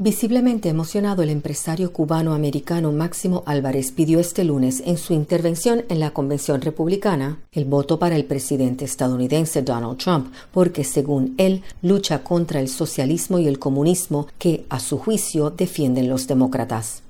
Visiblemente emocionado, el empresario cubano-americano Máximo Álvarez pidió este lunes en su intervención en la Convención Republicana el voto para el presidente estadounidense Donald Trump, porque según él lucha contra el socialismo y el comunismo que, a su juicio, defienden los demócratas.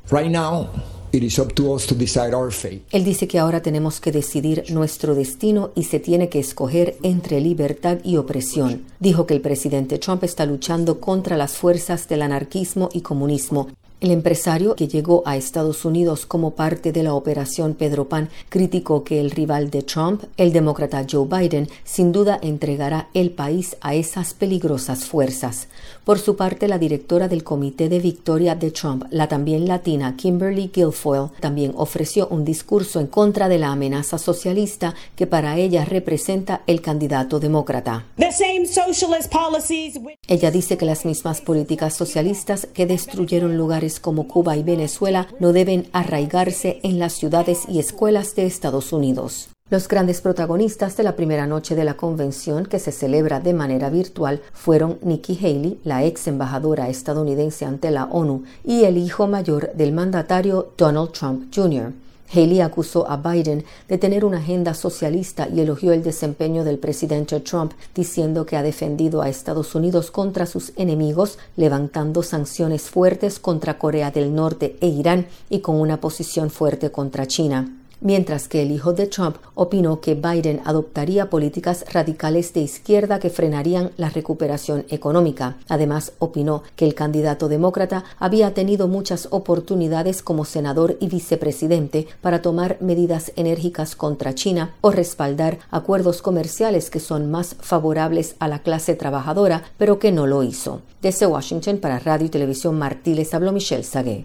Él dice que ahora tenemos que decidir nuestro destino y se tiene que escoger entre libertad y opresión. Dijo que el presidente Trump está luchando contra las fuerzas del anarquismo y comunismo el empresario que llegó a Estados Unidos como parte de la operación Pedro Pan criticó que el rival de Trump, el demócrata Joe Biden, sin duda entregará el país a esas peligrosas fuerzas. Por su parte, la directora del Comité de Victoria de Trump, la también latina Kimberly Guilfoyle, también ofreció un discurso en contra de la amenaza socialista que para ella representa el candidato demócrata. Ella dice que las mismas políticas socialistas que destruyeron lugares como Cuba y Venezuela no deben arraigarse en las ciudades y escuelas de Estados Unidos. Los grandes protagonistas de la primera noche de la convención, que se celebra de manera virtual, fueron Nikki Haley, la ex embajadora estadounidense ante la ONU, y el hijo mayor del mandatario Donald Trump Jr. Haley acusó a Biden de tener una agenda socialista y elogió el desempeño del presidente Trump, diciendo que ha defendido a Estados Unidos contra sus enemigos, levantando sanciones fuertes contra Corea del Norte e Irán y con una posición fuerte contra China mientras que el hijo de Trump opinó que Biden adoptaría políticas radicales de izquierda que frenarían la recuperación económica. Además, opinó que el candidato demócrata había tenido muchas oportunidades como senador y vicepresidente para tomar medidas enérgicas contra China o respaldar acuerdos comerciales que son más favorables a la clase trabajadora, pero que no lo hizo. Desde Washington para Radio y Televisión Martí les habló Michelle Sagué.